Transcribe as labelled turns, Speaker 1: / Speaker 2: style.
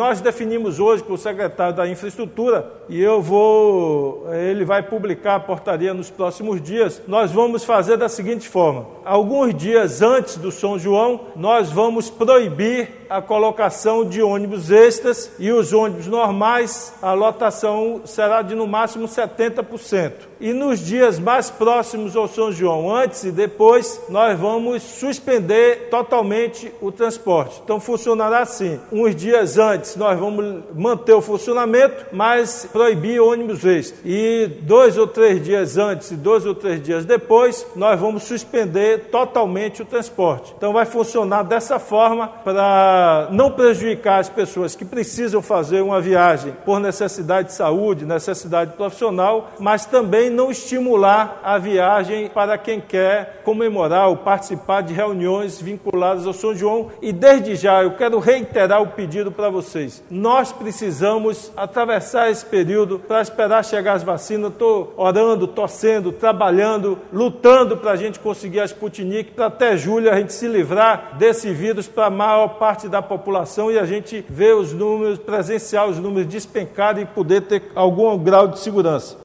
Speaker 1: nós definimos hoje com o secretário da Infraestrutura, e eu vou, ele vai publicar a portaria nos próximos dias, nós vamos fazer da seguinte forma: alguns dias antes do São João, nós vamos proibir a colocação de ônibus extras e os ônibus normais, a lotação será de no máximo 70%. E nos dias mais próximos ao São João, antes e depois, nós vamos suspender totalmente o transporte. Então funcionará assim: uns dias antes nós vamos manter o funcionamento, mas proibir ônibus extras. E dois ou três dias antes e dois ou três dias depois, nós vamos suspender totalmente o transporte. Então vai funcionar dessa forma para não prejudicar as pessoas que precisam fazer uma viagem por necessidade de saúde, necessidade profissional, mas também não estimular a viagem para quem quer comemorar ou participar de reuniões vinculadas ao São João. E desde já eu quero reiterar o pedido para vocês. Nós precisamos atravessar esse período para esperar chegar as vacinas. Estou orando, torcendo, trabalhando, lutando para a gente conseguir a Sputnik, para até julho a gente se livrar desse vírus para a maior parte da população e a gente ver os números, presenciar os números despencarem e poder ter algum grau de segurança.